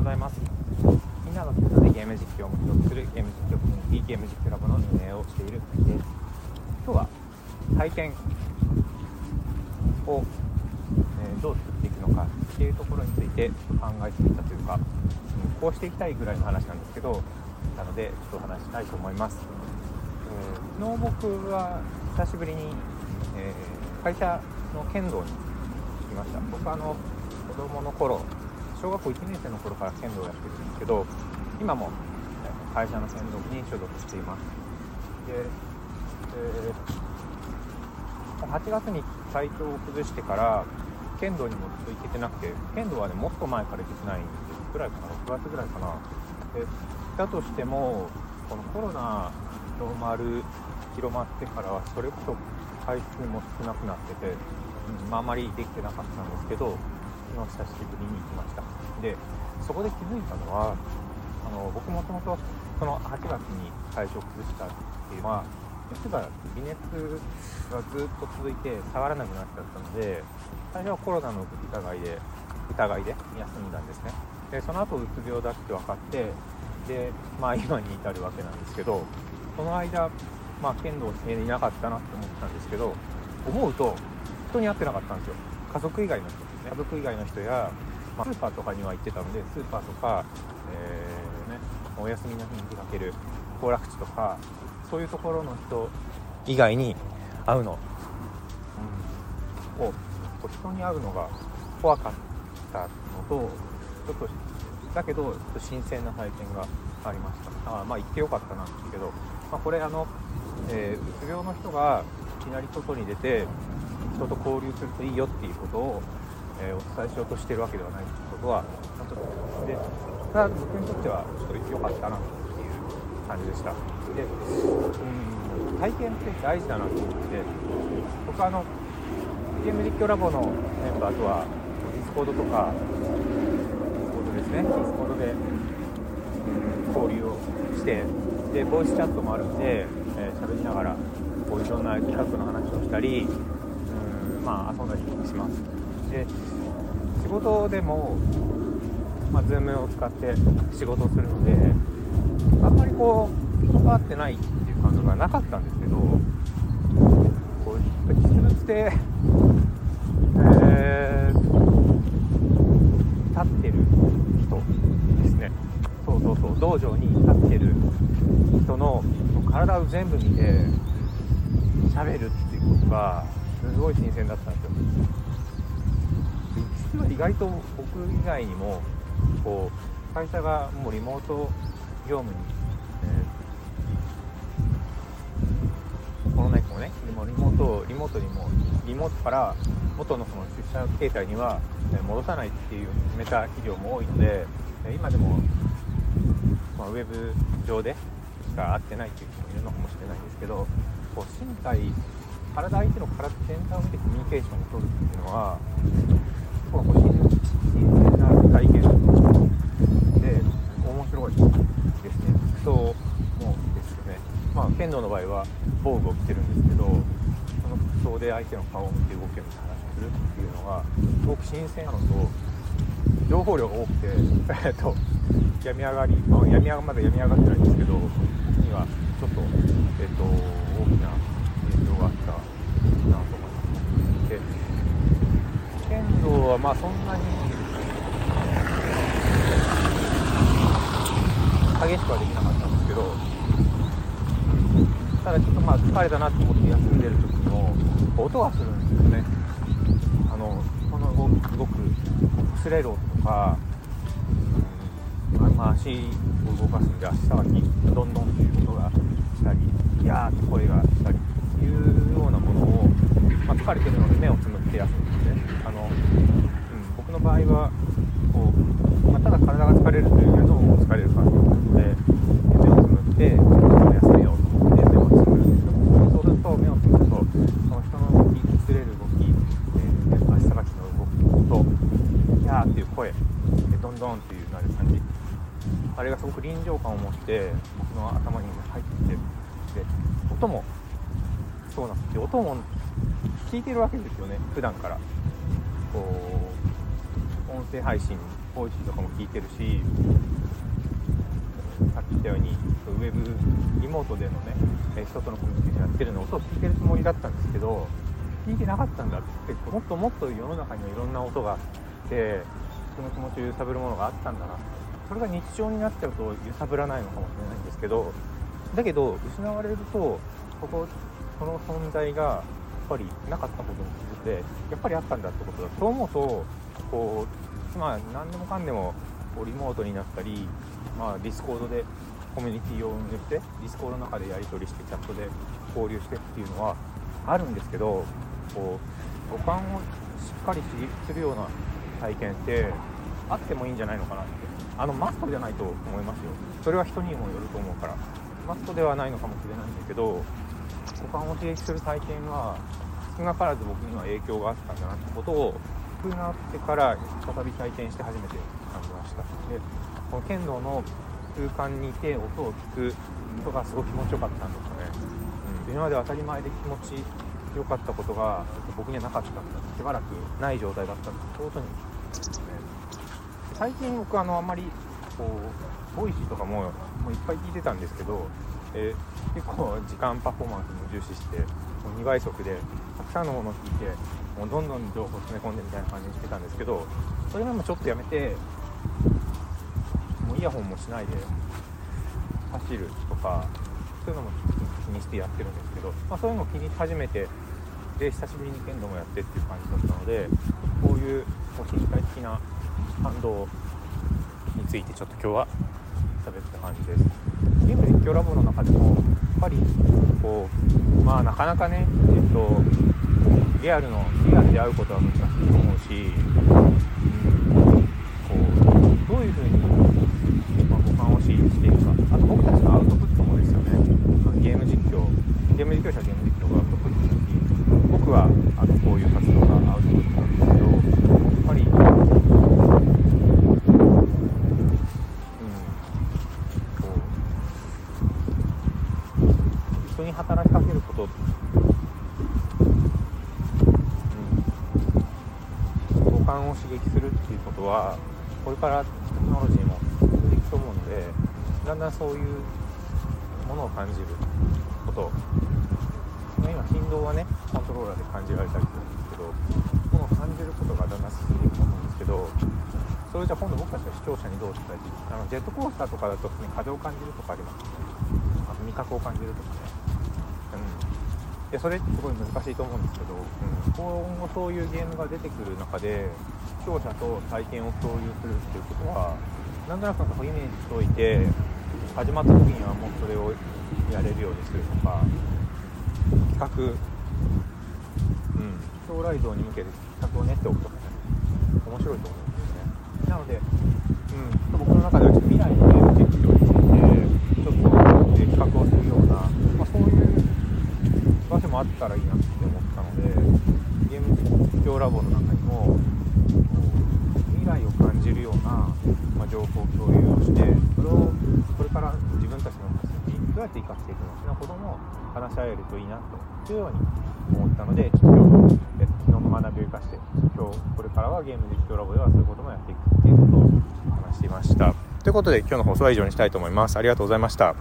ございます。みんなのみんなでゲーム実況を目標とするゲーム実況コミュニティゲーム実況ラボの運営をしているです今日は体験を、えーどう作っていくのかっていうところについて考えてみたというか、んこうしていきたいぐらいの話なんですけどなのでちょっとお話したいと思います、えー昨日僕は久しぶりに、えー会社の剣道に行きました。僕はあの子供の頃小学校1年生の頃から剣道をやってるんですけど今も会社の剣道部に所属しています。で、えー8月に体調を崩してから剣道にもずっと行けてなくて剣道はねもっと前から行けてないんです。ぐらいかな6月ぐらいかな。でだとしてもこのコロナ広まる広まってからはそれこそ回数も少なくなってて、うんまあ、あまりできてなかったんですけど昨日久しぶりに行きました。でそこで気づいたのはあの僕もともとその8月に体調崩したっていうのは熱が微熱がずっと続いて下がらなくなっちゃったので最初はコロナの疑いで疑いで休んだんですね。でその後うつ病だって分かってでまあ今に至るわけなんですけどその間まあ剣道していなかったなって思ってたんですけど思うと人に会ってなかったんですよ。家族以外の人ね家族以外の人や、まあ、スーパーとかには行ってたのでスーパーとか、えーね、お休みの日に出かける行楽地とかそういうところの人以外に会うの、うん、を人に会うのが怖かったのとちょっとだけどちょっと新鮮な体験がありました。あまあ行ってよかったなんですけど、まあ、これあの、えーうつ病の人がいきなり外に出て人と交流するといいよっていうことを、えーお伝えしようとしてるわけではないっていうことはちゃんとでただ僕にとってはちょっと良かったなっていう感じでした。でうん体験って大事だなと思って僕はあのゲーム実況ラボのメンバーとは Discordとか Discordですね Discordでうん交流をしてでボイスチャットもあるんでえー喋りながらこういろんな企画の話をしたりうんまあ遊んだりします。で仕事でも、まあ、Zoom を使って仕事をするのであんまりこう人が会ってないっていう感覚がなかったんですけどこう実物で、えー立ってる人ですね。そうそうそう。道場に立ってる人の体を全部見て喋るっていうことがすごい新鮮だったんですよ。意外と僕以外にもこう会社がもうリモート業務に、えーコロナ以降ねでもリモートリモートにもリモートから元のその出社形態には戻さないっていう決めた企業も多いので今でも、まあ、ウェブ上でしか会ってないっていう人もいるのかもしれないんですけどこう身体体相手の体全体を見てコミュニケーションを取るっていうのはすごいこう新新鮮な体験で面白いですね。服装もですよね。まあ剣道の場合は防具を着てるんですけどその服装で相手の顔を見て動ける話をするっていうのがすごく新鮮なのと情報量が多くて えっと病み上がり、まあ、病み上がまだ病み上がってないんですけどにはちょっとえっと大きな影響があったなと思いますで剣道はまあそんなに激しくはできなかったんですけどただちょっとまあ疲れたなと思って休んでる時も音がするんですよね。あのこの動きすごく擦れる音とか、うんまあ、足を動かすんで足先どんどんっていう音がしたりいやーって声がしたりっていうようなものを、まあ、疲れてるので目をつむって休むんですねあの、うん、僕の場合はこう、まあ、ただ体が疲れるというより脳も疲れる感じなので目をつむって休めようと思って目をつむるんですよそうすると目をつむるとその人の動き擦れる動き、えー足先の動きと「やー」っていう声。どんどんっていうなる感じ。あれがすごく臨場感を持って僕の頭に入ってきてで音もそうなんですよ音も聞いてるわけですよね。普段から。こう音声配信 Voicy とかも聞いてるしさっき言ったようにウェブリモートでのね人とのコミュニケーションやってるの音を聞いてるつもりだったんですけど聞いてなかったんだってもっともっと世の中にはいろんな音があって人の気持ちを揺さぶるものがあったんだな。それが日常になっちゃうと揺さぶらないのかもしれないんですけどだけど失われるとこここの存在がやっぱりなかったことに気づいてやっぱりあったんだってことだ。そう思うとこうま何でもかんでもこうリモートになったり、まあ、 Discordでコミュニティを運営して Discordの中でやり取りしてチャットで交流してっていうのはあるんですけどこう五感をしっかり刺激するような体験ってあってもいいんじゃないのかなって。あのマストじゃないと思いますよ。それは人にもよると思うから。マストではないのかもしれないんだけど五感を刺激する体験は少なからず僕には影響があったんだなってことをくなってから再び体験して初めて感じました。でこの剣道の空間にいて音を聞くことがすごく気持ちよかったんですよね、うん、今まで当たり前で気持ち良かったことが僕にはなかった。しばらくない状態だった。ってことに、ね、最近僕あのあんまりこう Voicy とかももういっぱい聞いてたんですけど、えー、結構時間パフォーマンスも重視してもう2倍速でたくさんのものを聞いてもうどんどん情報詰め込んでみたいな感じにしてたんですけどそれがもちょっとやめてもうイヤホンもしないで走るとかそういうのもにしてやってるんですけど、まあ、そういうのを気にし始めてで久しぶりに剣道もやってっていう感じだったのでこういうこう身体的な感動についてちょっと今日は喋った感じです。ゲーム実況ラボの中でもやっぱりこうまあなかなかねえっとリアルのリアルで会うことは難しいと思うし、うん、こうどういうふうに、まあ、五感を刺激していくかあと僕たちのアウトプットもですよねゲーム実況ゲーム実況者ゲーム実況がアウトプットだし僕はあのこういう活動がアウトプットなんですけどやっぱり、うん、こう人に働きかけること感を刺激するっていうことはこれからテクノロジーも進んでいくと思うのでだんだんそういうものを感じること。今振動はねコントローラーで感じられたりするんですけどものを感じることがだんだん進んでいくと思うんですけどそれじゃあ今度僕たちは視聴者にどう伝えていくあのジェットコースターとかだと普通に風を感じるとかありますね。あと味覚を感じるとかね。いやそれってすごい難しいと思うんですけど、うん、今後そういうゲームが出てくる中で視聴者と体験を共有するっていうことはなんとなくイメージしておいて始まった時にはもうそれをやれるようにするとか企画、うん、将来像に向けて企画を練っておくとかね。面白いと思うんですよね。なので、うん、ちょっと僕の中ではちょっと未来のゲーム実況についてちょっと企画をするような、まあ、そういう場所もあったらいいなって思ったのでゲーム実況ラボの中にも未来を感じるような、まあ、情報共有をしてそれをこれから自分たちの活動にどうやって生かしていくのかなことも話し合えるといいなというように思ったのでちょっと今日、え昨日の学びを生かして今日これからはゲーム実況ラボではそういうこともやっていくっていうことを話していました。ということで今日の放送は以上にしたいと思います。ありがとうございました。